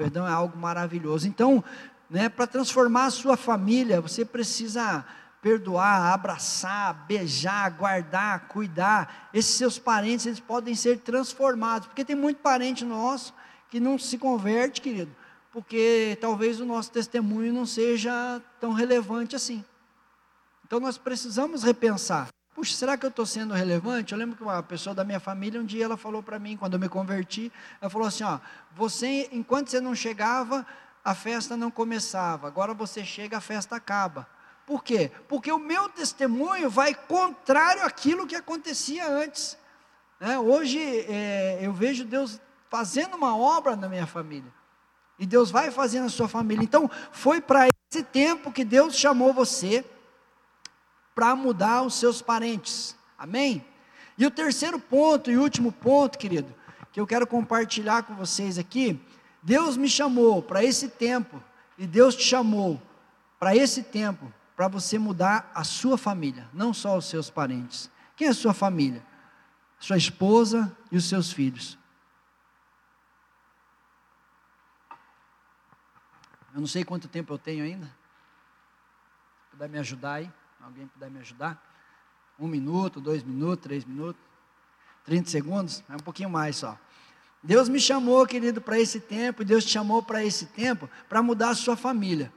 Perdão é algo maravilhoso. Então, né, para transformar a sua família, você precisa perdoar, abraçar, beijar, guardar, cuidar. Esses seus parentes, eles podem ser transformados, porque tem muito parente nosso que não se converte, querido, porque talvez o nosso testemunho não seja tão relevante assim. Então nós precisamos repensar. Puxa, será que eu estou sendo relevante? Eu lembro que uma pessoa da minha família, um dia ela falou para mim, quando eu me converti, ela falou assim: ó, você, enquanto você não chegava, a festa não começava, agora você chega, a festa acaba. Por quê? Porque o meu testemunho vai contrário àquilo que acontecia antes. É, hoje é, eu vejo Deus fazendo uma obra na minha família. E Deus vai fazendo na sua família. Então, foi para esse tempo que Deus chamou você para mudar os seus parentes. Amém? E o terceiro ponto e último ponto, querido, que eu quero compartilhar com vocês aqui, Deus me chamou para esse tempo, e Deus te chamou para esse tempo, para você mudar a sua família, não só os seus parentes. Quem é a sua família? Sua esposa e os seus filhos. Eu não sei quanto tempo eu tenho ainda. Se puder me ajudar aí, alguém puder me ajudar. Um minuto, dois minutos, três minutos, 30 segundos, é um pouquinho mais só. Deus me chamou, querido, para esse tempo, Deus te chamou para esse tempo, para mudar a sua família.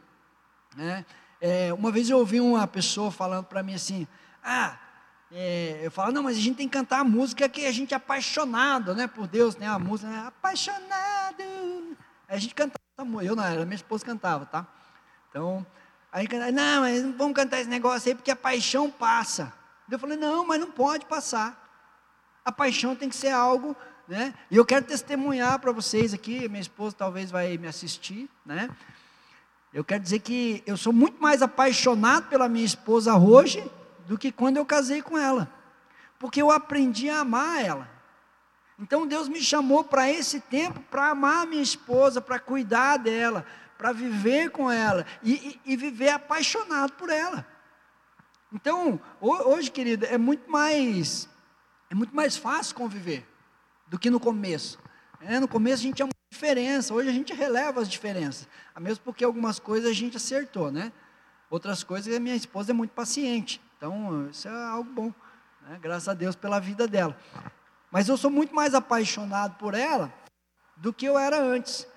Né? É, uma vez eu ouvi uma pessoa falando para mim assim, ah, é, eu falo, não, mas a gente tem que cantar a música que a gente é apaixonado, né, por Deus, né, a música, né, apaixonado, a gente canta eu não era, minha esposa cantava, tá? Então, aí cantava, não, mas não vamos cantar esse negócio aí porque a paixão passa. Eu falei, não, mas não pode passar. A paixão tem que ser algo, né? E eu quero testemunhar para vocês aqui, minha esposa talvez vai me assistir, né? Eu quero dizer que eu sou muito mais apaixonado pela minha esposa hoje do que quando eu casei com ela. Porque eu aprendi a amar ela. Então Deus me chamou para esse tempo para amar minha esposa, para cuidar dela, para viver com ela e, e, e, viver apaixonado por ela. Então, hoje, querida, é muito mais é muito mais fácil conviver do que no começo. É, no começo a gente tinha uma diferença, hoje a gente releva as diferenças. A mesmo porque algumas coisas a gente acertou, né? Outras coisas a minha esposa é muito paciente. Então, isso é algo bom. Né? Graças a Deus pela vida dela. Mas eu sou muito mais apaixonado por ela do que eu era antes.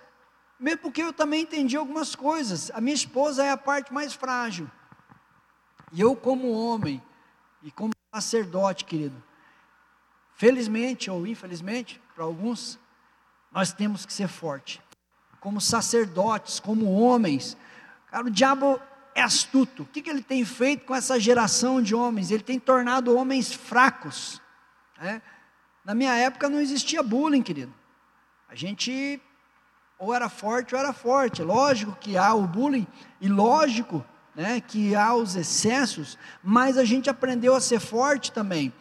Mesmo porque eu também entendi algumas coisas. A minha esposa é a parte mais frágil. E eu, como homem e como sacerdote, querido, felizmente ou infelizmente, para alguns, nós temos que ser forte. Como sacerdotes, como homens. Cara, o diabo é astuto. O que, que ele tem feito com essa geração de homens? Ele tem tornado homens fracos. Né? Na minha época não existia bullying, querido. A gente ou era forte ou era forte. Lógico que há o bullying e lógico né, que há os excessos, mas a gente aprendeu a ser forte também.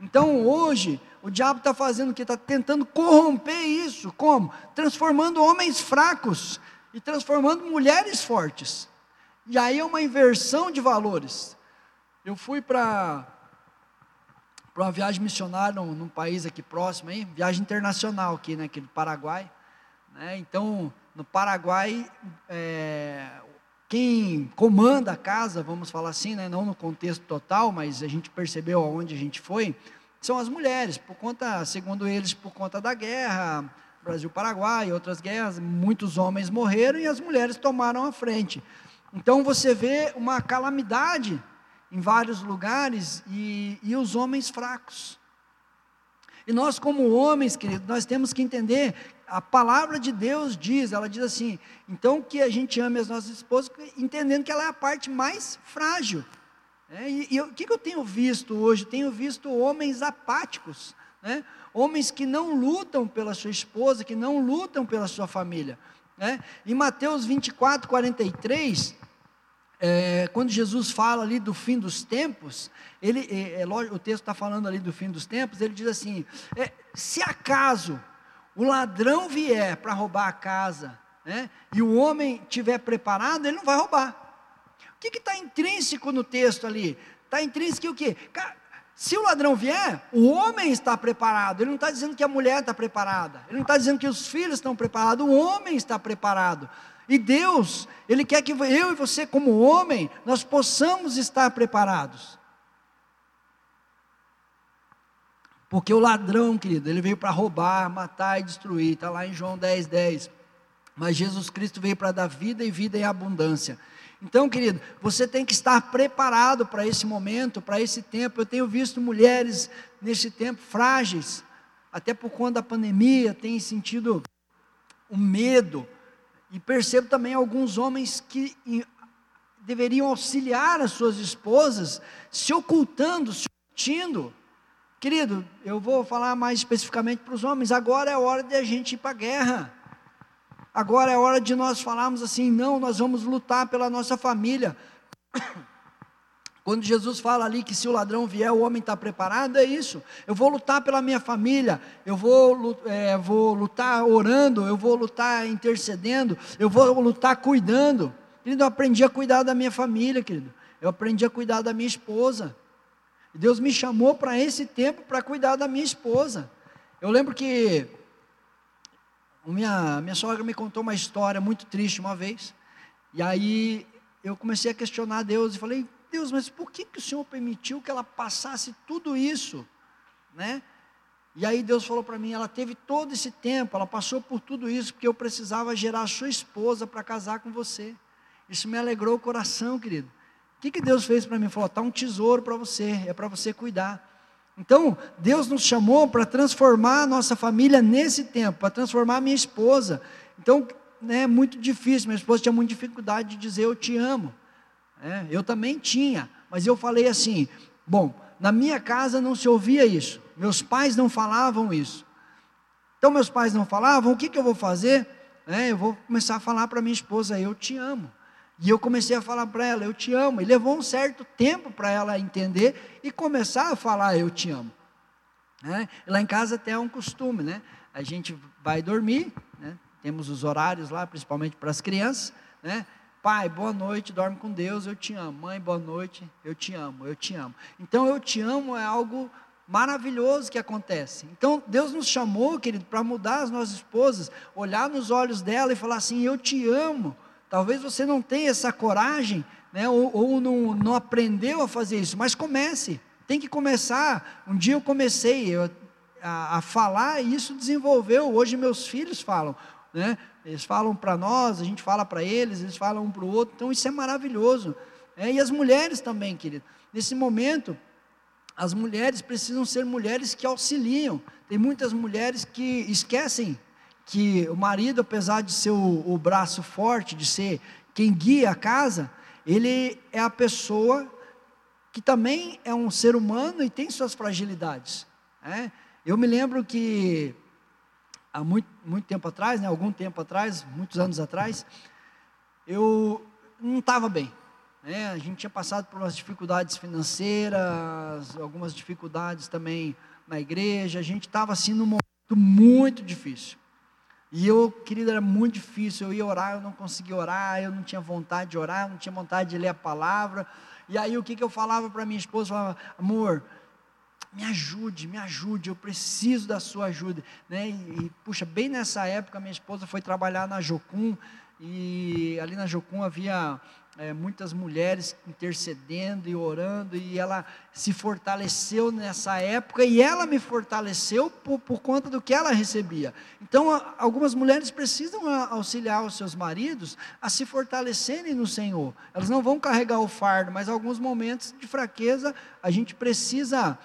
Então hoje o diabo está fazendo o que? Está tentando corromper isso. Como? Transformando homens fracos e transformando mulheres fortes. E aí é uma inversão de valores. Eu fui para para uma viagem missionária num, num, país aqui próximo, aí, viagem internacional aqui, né, aqui do Paraguai. Né, então, no Paraguai, é, quem comanda a casa, vamos falar assim, né, não no contexto total, mas a gente percebeu aonde a gente foi, são as mulheres, por conta, segundo eles, por conta da guerra, Brasil-Paraguai, outras guerras, muitos homens morreram e as mulheres tomaram a frente. Então você vê uma calamidade em vários lugares e, e os homens fracos. E nós, como homens, querido, nós temos que entender, a palavra de Deus diz, ela diz assim, então que a gente ame as nossas esposas, entendendo que ela é a parte mais frágil. É, e, e o que, que eu tenho visto hoje? Tenho visto homens apáticos, né? homens que não lutam pela sua esposa, que não lutam pela sua família. Né? Em Mateus 24, 43, é, quando Jesus fala ali do fim dos tempos, ele, é, é, o texto está falando ali do fim dos tempos, ele diz assim: é, se acaso o ladrão vier para roubar a casa, né, e o homem tiver preparado, ele não vai roubar. O que está intrínseco no texto ali? Está intrínseco o quê? Se o ladrão vier, o homem está preparado. Ele não está dizendo que a mulher está preparada. Ele não está dizendo que os filhos estão preparados. O homem está preparado. E Deus, Ele quer que eu e você, como homem, nós possamos estar preparados. Porque o ladrão, querido, ele veio para roubar, matar e destruir, está lá em João 10, 10. Mas Jesus Cristo veio para dar vida e vida em abundância. Então, querido, você tem que estar preparado para esse momento, para esse tempo. Eu tenho visto mulheres nesse tempo frágeis, até por conta da pandemia, tem sentido o medo, e percebo também alguns homens que deveriam auxiliar as suas esposas, se ocultando, se omitindo. Querido, eu vou falar mais especificamente para os homens. Agora é hora de a gente ir para a guerra. Agora é hora de nós falarmos assim: não, nós vamos lutar pela nossa família. Quando Jesus fala ali que se o ladrão vier, o homem está preparado, é isso. Eu vou lutar pela minha família, eu vou, é, vou lutar orando, eu vou lutar intercedendo, eu vou lutar cuidando. Querido, eu aprendi a cuidar da minha família, querido. Eu aprendi a cuidar da minha esposa. Deus me chamou para esse tempo para cuidar da minha esposa. Eu lembro que minha, minha sogra me contou uma história muito triste uma vez. E aí eu comecei a questionar Deus e falei, Deus, mas por que, que o Senhor permitiu que ela passasse tudo isso? Né? E aí Deus falou para mim, ela teve todo esse tempo, ela passou por tudo isso, porque eu precisava gerar a sua esposa para casar com você. Isso me alegrou o coração, querido. Que, que Deus fez para mim? Falou, está um tesouro para você, é para você cuidar. Então, Deus nos chamou para transformar a nossa família nesse tempo, para transformar a minha esposa. Então, né, é muito difícil, minha esposa tinha muita dificuldade de dizer eu te amo. É, eu também tinha, mas eu falei assim: bom, na minha casa não se ouvia isso, meus pais não falavam isso. Então, meus pais não falavam, o que, que eu vou fazer? É, eu vou começar a falar para minha esposa: eu te amo. E eu comecei a falar para ela: eu te amo. E levou um certo tempo para ela entender e começar a falar: eu te amo. É, lá em casa até é um costume, né? A gente vai dormir, né? temos os horários lá, principalmente para as crianças, né? Pai, boa noite, dorme com Deus, eu te amo. Mãe, boa noite, eu te amo, eu te amo. Então, eu te amo é algo maravilhoso que acontece. Então, Deus nos chamou, querido, para mudar as nossas esposas, olhar nos olhos dela e falar assim: Eu te amo. Talvez você não tenha essa coragem, né, ou, ou não, não aprendeu a fazer isso, mas comece. Tem que começar. Um dia eu comecei eu, a, a falar e isso desenvolveu. Hoje meus filhos falam. Né? Eles falam para nós, a gente fala para eles, eles falam um para o outro. Então isso é maravilhoso. É, e as mulheres também, querido. Nesse momento, as mulheres precisam ser mulheres que auxiliam. Tem muitas mulheres que esquecem que o marido, apesar de ser o, o braço forte, de ser quem guia a casa, ele é a pessoa que também é um ser humano e tem suas fragilidades. É? Eu me lembro que há muito, muito tempo atrás, né, algum tempo atrás, muitos anos atrás, eu não estava bem. Né? A gente tinha passado por umas dificuldades financeiras, algumas dificuldades também na igreja. A gente estava assim num momento muito difícil. E eu, querido, era muito difícil. Eu ia orar, eu não conseguia orar, eu não tinha vontade de orar, não tinha vontade de ler a palavra. E aí o que, que eu falava para minha esposa? Eu falava, amor, me ajude, me ajude, eu preciso da sua ajuda. Né? E, e, puxa, bem nessa época, minha esposa foi trabalhar na Jocum, e ali na Jocum havia é, muitas mulheres intercedendo e orando, e ela se fortaleceu nessa época, e ela me fortaleceu por, por conta do que ela recebia. Então, algumas mulheres precisam auxiliar os seus maridos a se fortalecerem no Senhor. Elas não vão carregar o fardo, mas alguns momentos de fraqueza a gente precisa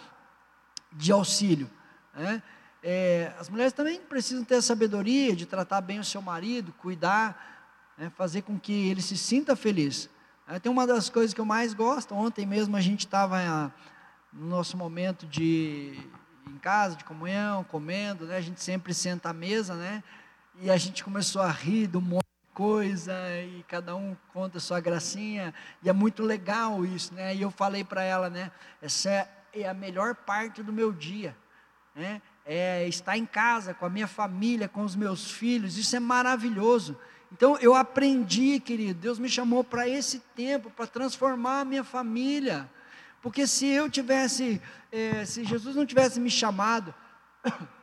de auxílio. Né? É, as mulheres também precisam ter a sabedoria de tratar bem o seu marido, cuidar né, fazer com que ele se sinta feliz. É, tem uma das coisas que eu mais gosto, ontem mesmo a gente estava ah, no nosso momento de em casa, de comunhão, comendo, né, a gente sempre senta à mesa, né, e a gente começou a rir do monte de coisa, e cada um conta a sua gracinha, e é muito legal isso, né, e eu falei para ela, né, essa é, é a melhor parte do meu dia, né, é estar em casa com a minha família, com os meus filhos, isso é maravilhoso. Então eu aprendi, querido, Deus me chamou para esse tempo, para transformar a minha família. Porque se eu tivesse, é, se Jesus não tivesse me chamado,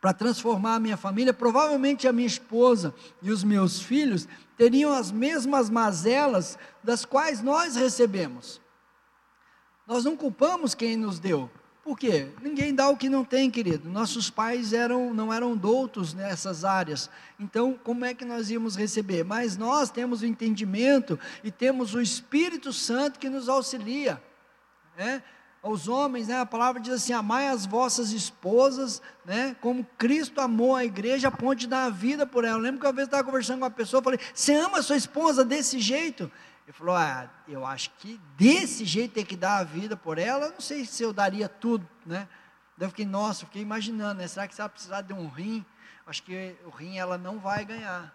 para transformar a minha família, provavelmente a minha esposa e os meus filhos teriam as mesmas mazelas das quais nós recebemos. Nós não culpamos quem nos deu, por quê? Ninguém dá o que não tem, querido. Nossos pais eram, não eram doutos nessas áreas. Então, como é que nós íamos receber? Mas nós temos o entendimento e temos o Espírito Santo que nos auxilia. Né? Aos homens, né, a palavra diz assim: amai as vossas esposas, né, como Cristo amou a igreja, a ponto de dar a vida por ela. Eu lembro que uma vez eu estava conversando com uma pessoa, falei: Você ama a sua esposa desse jeito? Ele falou: Ah, eu acho que desse jeito tem que dar a vida por ela, não sei se eu daria tudo, né? Daí eu fiquei, nossa, eu fiquei imaginando, né? Será que se ela precisar de um rim, acho que o rim ela não vai ganhar.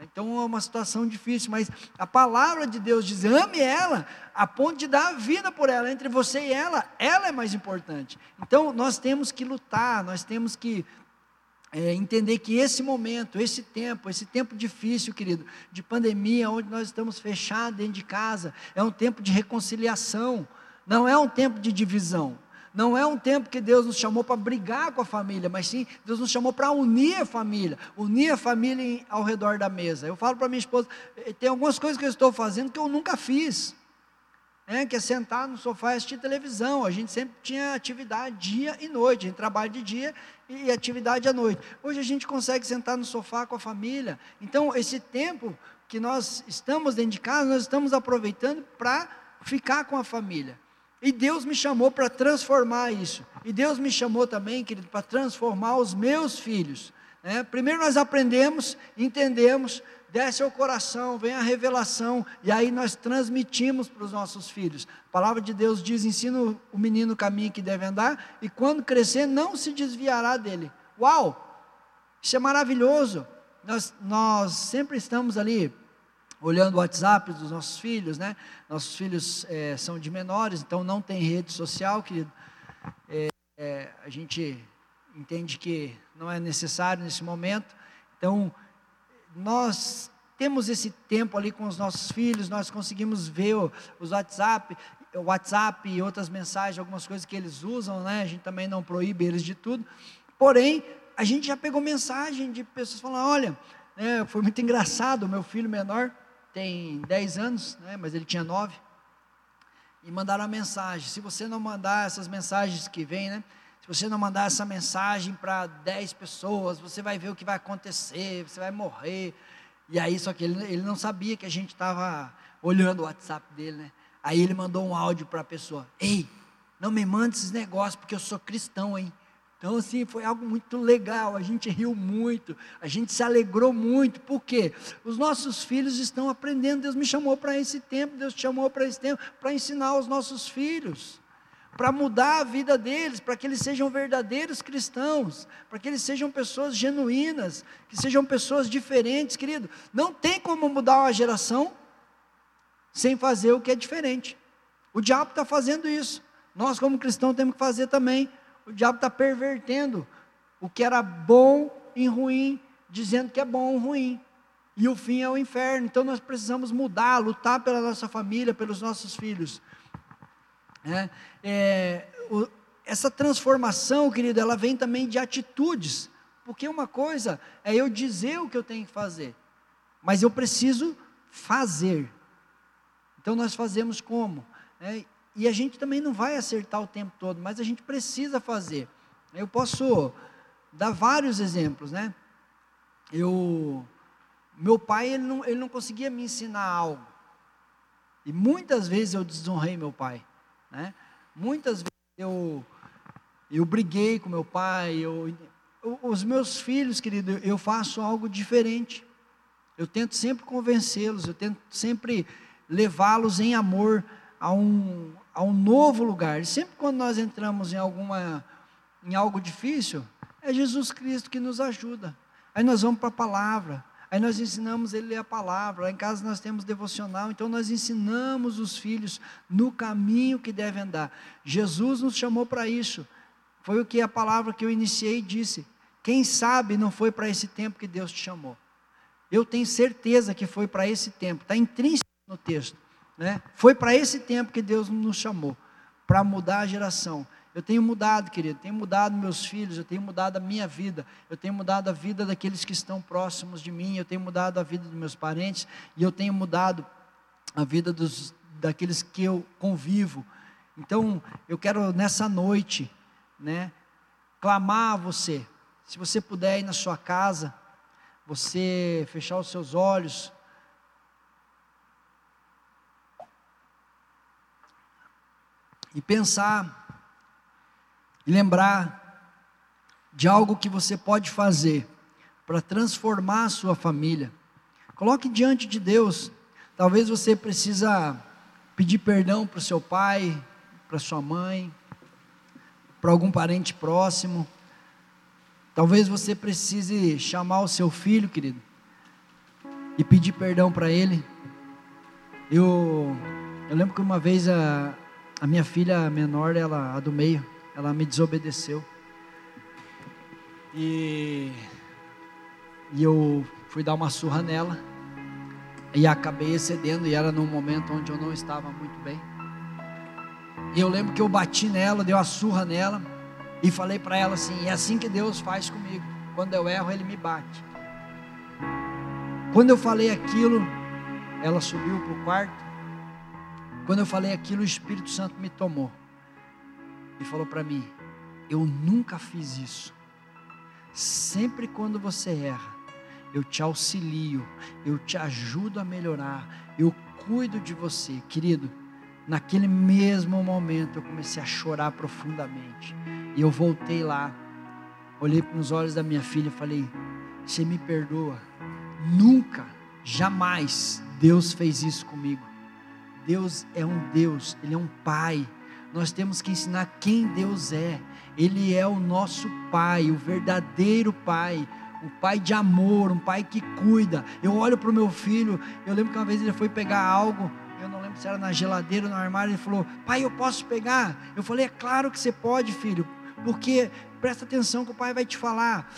Então é uma situação difícil, mas a palavra de Deus diz: ame ela, a ponto de dar a vida por ela, entre você e ela, ela é mais importante. Então nós temos que lutar, nós temos que é, entender que esse momento, esse tempo, esse tempo difícil, querido, de pandemia, onde nós estamos fechados dentro de casa, é um tempo de reconciliação, não é um tempo de divisão. Não é um tempo que Deus nos chamou para brigar com a família, mas sim Deus nos chamou para unir a família, unir a família ao redor da mesa. Eu falo para minha esposa, eh, tem algumas coisas que eu estou fazendo que eu nunca fiz né, que é sentar no sofá e assistir televisão. A gente sempre tinha atividade dia e noite, a gente trabalha de dia e atividade à noite. Hoje a gente consegue sentar no sofá com a família. Então, esse tempo que nós estamos dentro de casa, nós estamos aproveitando para ficar com a família. E Deus me chamou para transformar isso. E Deus me chamou também, querido, para transformar os meus filhos. Né? Primeiro nós aprendemos, entendemos, desce ao coração, vem a revelação, e aí nós transmitimos para os nossos filhos. A palavra de Deus diz: ensina o menino o caminho que deve andar, e quando crescer, não se desviará dele. Uau! Isso é maravilhoso. Nós, nós sempre estamos ali olhando o WhatsApp dos nossos filhos, né? Nossos filhos é, são de menores, então não tem rede social, querido. É, é, a gente entende que não é necessário nesse momento. Então, nós temos esse tempo ali com os nossos filhos, nós conseguimos ver os WhatsApp, o WhatsApp e outras mensagens, algumas coisas que eles usam, né? A gente também não proíbe eles de tudo. Porém, a gente já pegou mensagem de pessoas falando: olha, né, foi muito engraçado, meu filho menor tem 10 anos, né, mas ele tinha 9. E mandaram a mensagem: se você não mandar essas mensagens que vêm, né? Se você não mandar essa mensagem para 10 pessoas, você vai ver o que vai acontecer, você vai morrer. E aí, só que ele, ele não sabia que a gente estava olhando o WhatsApp dele, né? Aí ele mandou um áudio para a pessoa: Ei, não me mande esses negócios, porque eu sou cristão, hein? Então, assim, foi algo muito legal. A gente riu muito, a gente se alegrou muito. Por quê? Os nossos filhos estão aprendendo. Deus me chamou para esse tempo, Deus te chamou para esse tempo, para ensinar os nossos filhos para mudar a vida deles, para que eles sejam verdadeiros cristãos, para que eles sejam pessoas genuínas, que sejam pessoas diferentes, querido. Não tem como mudar uma geração sem fazer o que é diferente. O diabo está fazendo isso. Nós, como cristãos, temos que fazer também. O diabo está pervertendo o que era bom em ruim, dizendo que é bom ou ruim. E o fim é o inferno. Então nós precisamos mudar, lutar pela nossa família, pelos nossos filhos. É, é, o, essa transformação, querido, ela vem também de atitudes. Porque uma coisa é eu dizer o que eu tenho que fazer, mas eu preciso fazer. Então nós fazemos como? É, e a gente também não vai acertar o tempo todo, mas a gente precisa fazer. Eu posso dar vários exemplos, né? Eu, meu pai, ele não, ele não conseguia me ensinar algo. E muitas vezes eu desonrei meu pai, né? Muitas vezes eu, eu briguei com meu pai, eu, os meus filhos, querido, eu faço algo diferente. Eu tento sempre convencê-los, eu tento sempre levá-los em amor a um, a um novo lugar. Sempre quando nós entramos em alguma em algo difícil, é Jesus Cristo que nos ajuda. Aí nós vamos para a palavra, aí nós ensinamos ele a ler a palavra. Lá em casa nós temos devocional, então nós ensinamos os filhos no caminho que devem andar. Jesus nos chamou para isso. Foi o que a palavra que eu iniciei disse. Quem sabe não foi para esse tempo que Deus te chamou. Eu tenho certeza que foi para esse tempo, está intrínseco no texto. Né? Foi para esse tempo que Deus nos chamou, para mudar a geração. Eu tenho mudado, querido, tenho mudado meus filhos, eu tenho mudado a minha vida, eu tenho mudado a vida daqueles que estão próximos de mim, eu tenho mudado a vida dos meus parentes e eu tenho mudado a vida dos, daqueles que eu convivo. Então, eu quero nessa noite, né, clamar a você. Se você puder ir na sua casa, você fechar os seus olhos, e pensar e lembrar de algo que você pode fazer para transformar a sua família. Coloque diante de Deus. Talvez você precisa pedir perdão para o seu pai, para sua mãe, para algum parente próximo. Talvez você precise chamar o seu filho, querido, e pedir perdão para ele. Eu, eu lembro que uma vez a, a minha filha menor, ela, a do meio, ela me desobedeceu. E, e eu fui dar uma surra nela. E acabei excedendo, e era num momento onde eu não estava muito bem. E eu lembro que eu bati nela, dei uma surra nela, e falei para ela assim: é assim que Deus faz comigo. Quando eu erro, Ele me bate. Quando eu falei aquilo, ela subiu para o quarto quando eu falei aquilo, o Espírito Santo me tomou e falou para mim: Eu nunca fiz isso. Sempre quando você erra, eu te auxilio, eu te ajudo a melhorar, eu cuido de você, querido. Naquele mesmo momento eu comecei a chorar profundamente. E eu voltei lá, olhei nos olhos da minha filha e falei: Você me perdoa? Nunca, jamais Deus fez isso comigo. Deus é um Deus, Ele é um Pai. Nós temos que ensinar quem Deus é. Ele é o nosso Pai, o verdadeiro Pai, um Pai de amor, um Pai que cuida. Eu olho para o meu filho, eu lembro que uma vez ele foi pegar algo, eu não lembro se era na geladeira ou no armário, ele falou: Pai, eu posso pegar? Eu falei: É claro que você pode, filho, porque presta atenção que o Pai vai te falar.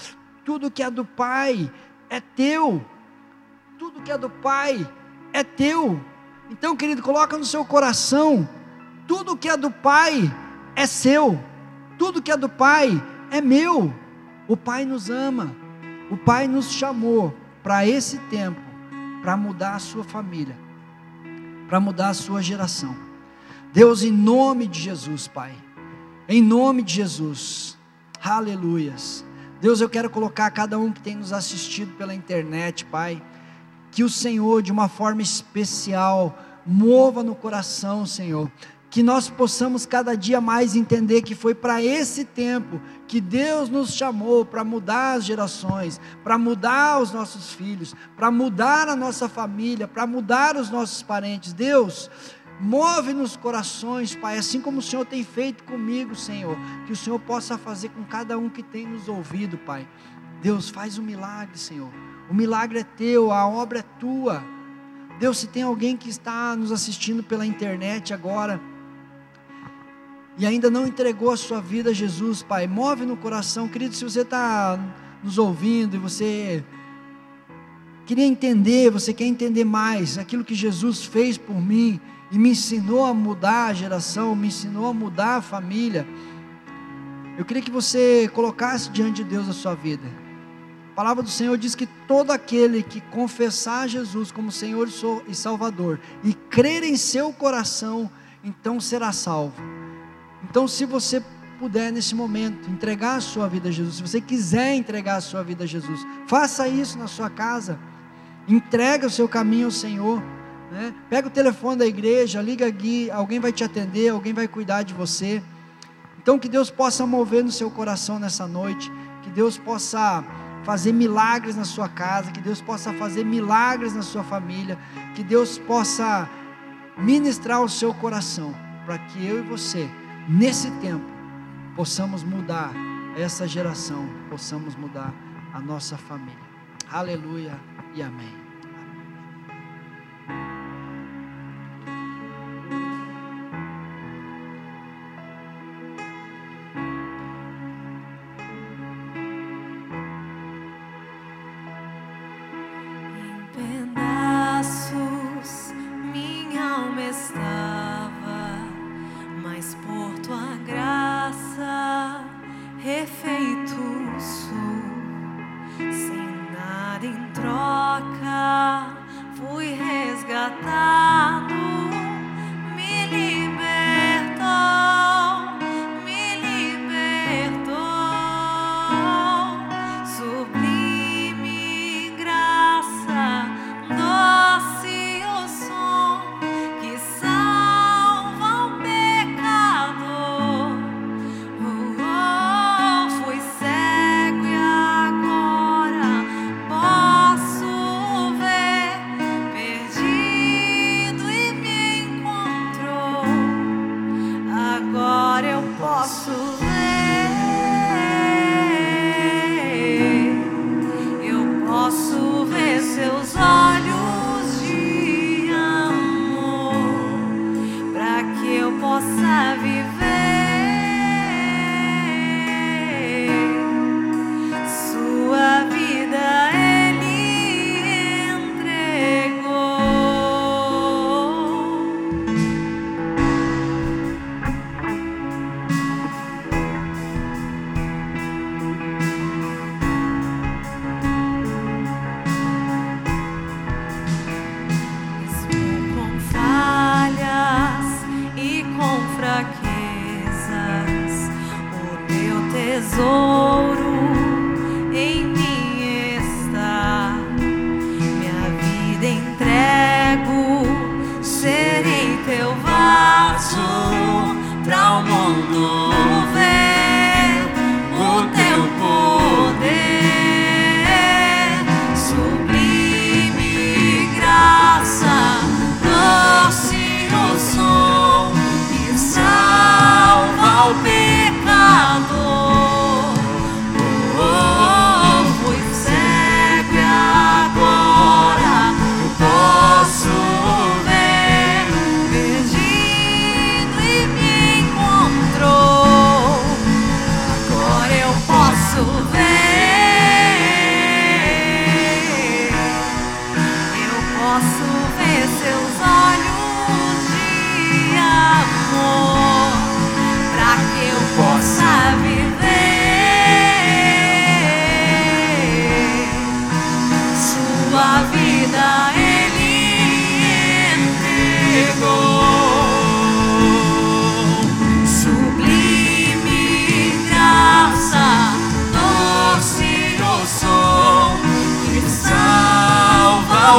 Tudo que é do Pai é teu, tudo que é do Pai é teu. Então, querido, coloca no seu coração: tudo que é do Pai é seu, tudo que é do Pai é meu. O Pai nos ama, o Pai nos chamou para esse tempo, para mudar a sua família, para mudar a sua geração. Deus, em nome de Jesus, Pai, em nome de Jesus, aleluias. Deus, eu quero colocar cada um que tem nos assistido pela internet, Pai que o Senhor, de uma forma especial, mova no coração, Senhor. Que nós possamos cada dia mais entender que foi para esse tempo que Deus nos chamou para mudar as gerações, para mudar os nossos filhos, para mudar a nossa família, para mudar os nossos parentes. Deus, move nos corações, Pai, assim como o Senhor tem feito comigo, Senhor, que o Senhor possa fazer com cada um que tem nos ouvido, Pai. Deus, faz um milagre, Senhor o milagre é teu, a obra é tua. Deus, se tem alguém que está nos assistindo pela internet agora e ainda não entregou a sua vida a Jesus, Pai, move no coração, querido, se você está nos ouvindo e você queria entender, você quer entender mais aquilo que Jesus fez por mim e me ensinou a mudar a geração, me ensinou a mudar a família. Eu queria que você colocasse diante de Deus a sua vida palavra do Senhor diz que todo aquele que confessar Jesus como Senhor e Salvador e crer em seu coração, então será salvo. Então, se você puder nesse momento entregar a sua vida a Jesus, se você quiser entregar a sua vida a Jesus, faça isso na sua casa. Entrega o seu caminho ao Senhor. Né? Pega o telefone da igreja, liga aqui, alguém vai te atender, alguém vai cuidar de você. Então que Deus possa mover no seu coração nessa noite, que Deus possa fazer milagres na sua casa, que Deus possa fazer milagres na sua família, que Deus possa ministrar o seu coração, para que eu e você, nesse tempo, possamos mudar essa geração, possamos mudar a nossa família. Aleluia e amém. So.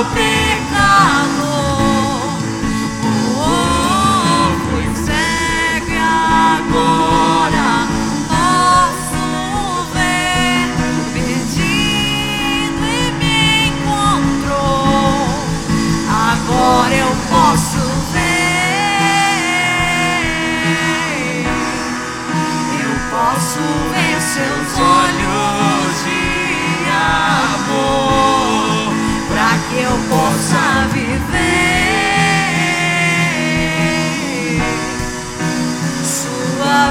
I'll be.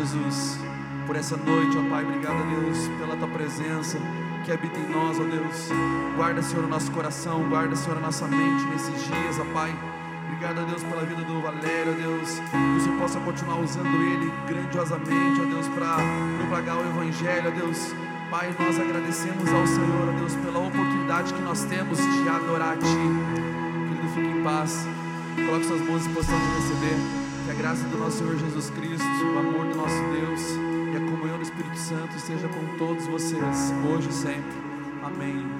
Jesus, por essa noite, ó Pai. Obrigado, Deus, pela tua presença que habita em nós, ó Deus. Guarda, Senhor, o nosso coração, guarda, Senhor, a nossa mente nesses dias, ó Pai. Obrigado, Deus, pela vida do Valério, ó Deus. Que o Senhor possa continuar usando ele grandiosamente, ó Deus, para propagar o Evangelho, ó Deus. Pai, nós agradecemos ao Senhor, ó Deus, pela oportunidade que nós temos de adorar a Ti. Querido, fique em paz. Coloque suas mãos em posição de receber. Graça do nosso Senhor Jesus Cristo, o amor do nosso Deus e a comunhão do Espírito Santo esteja com todos vocês, hoje e sempre. Amém.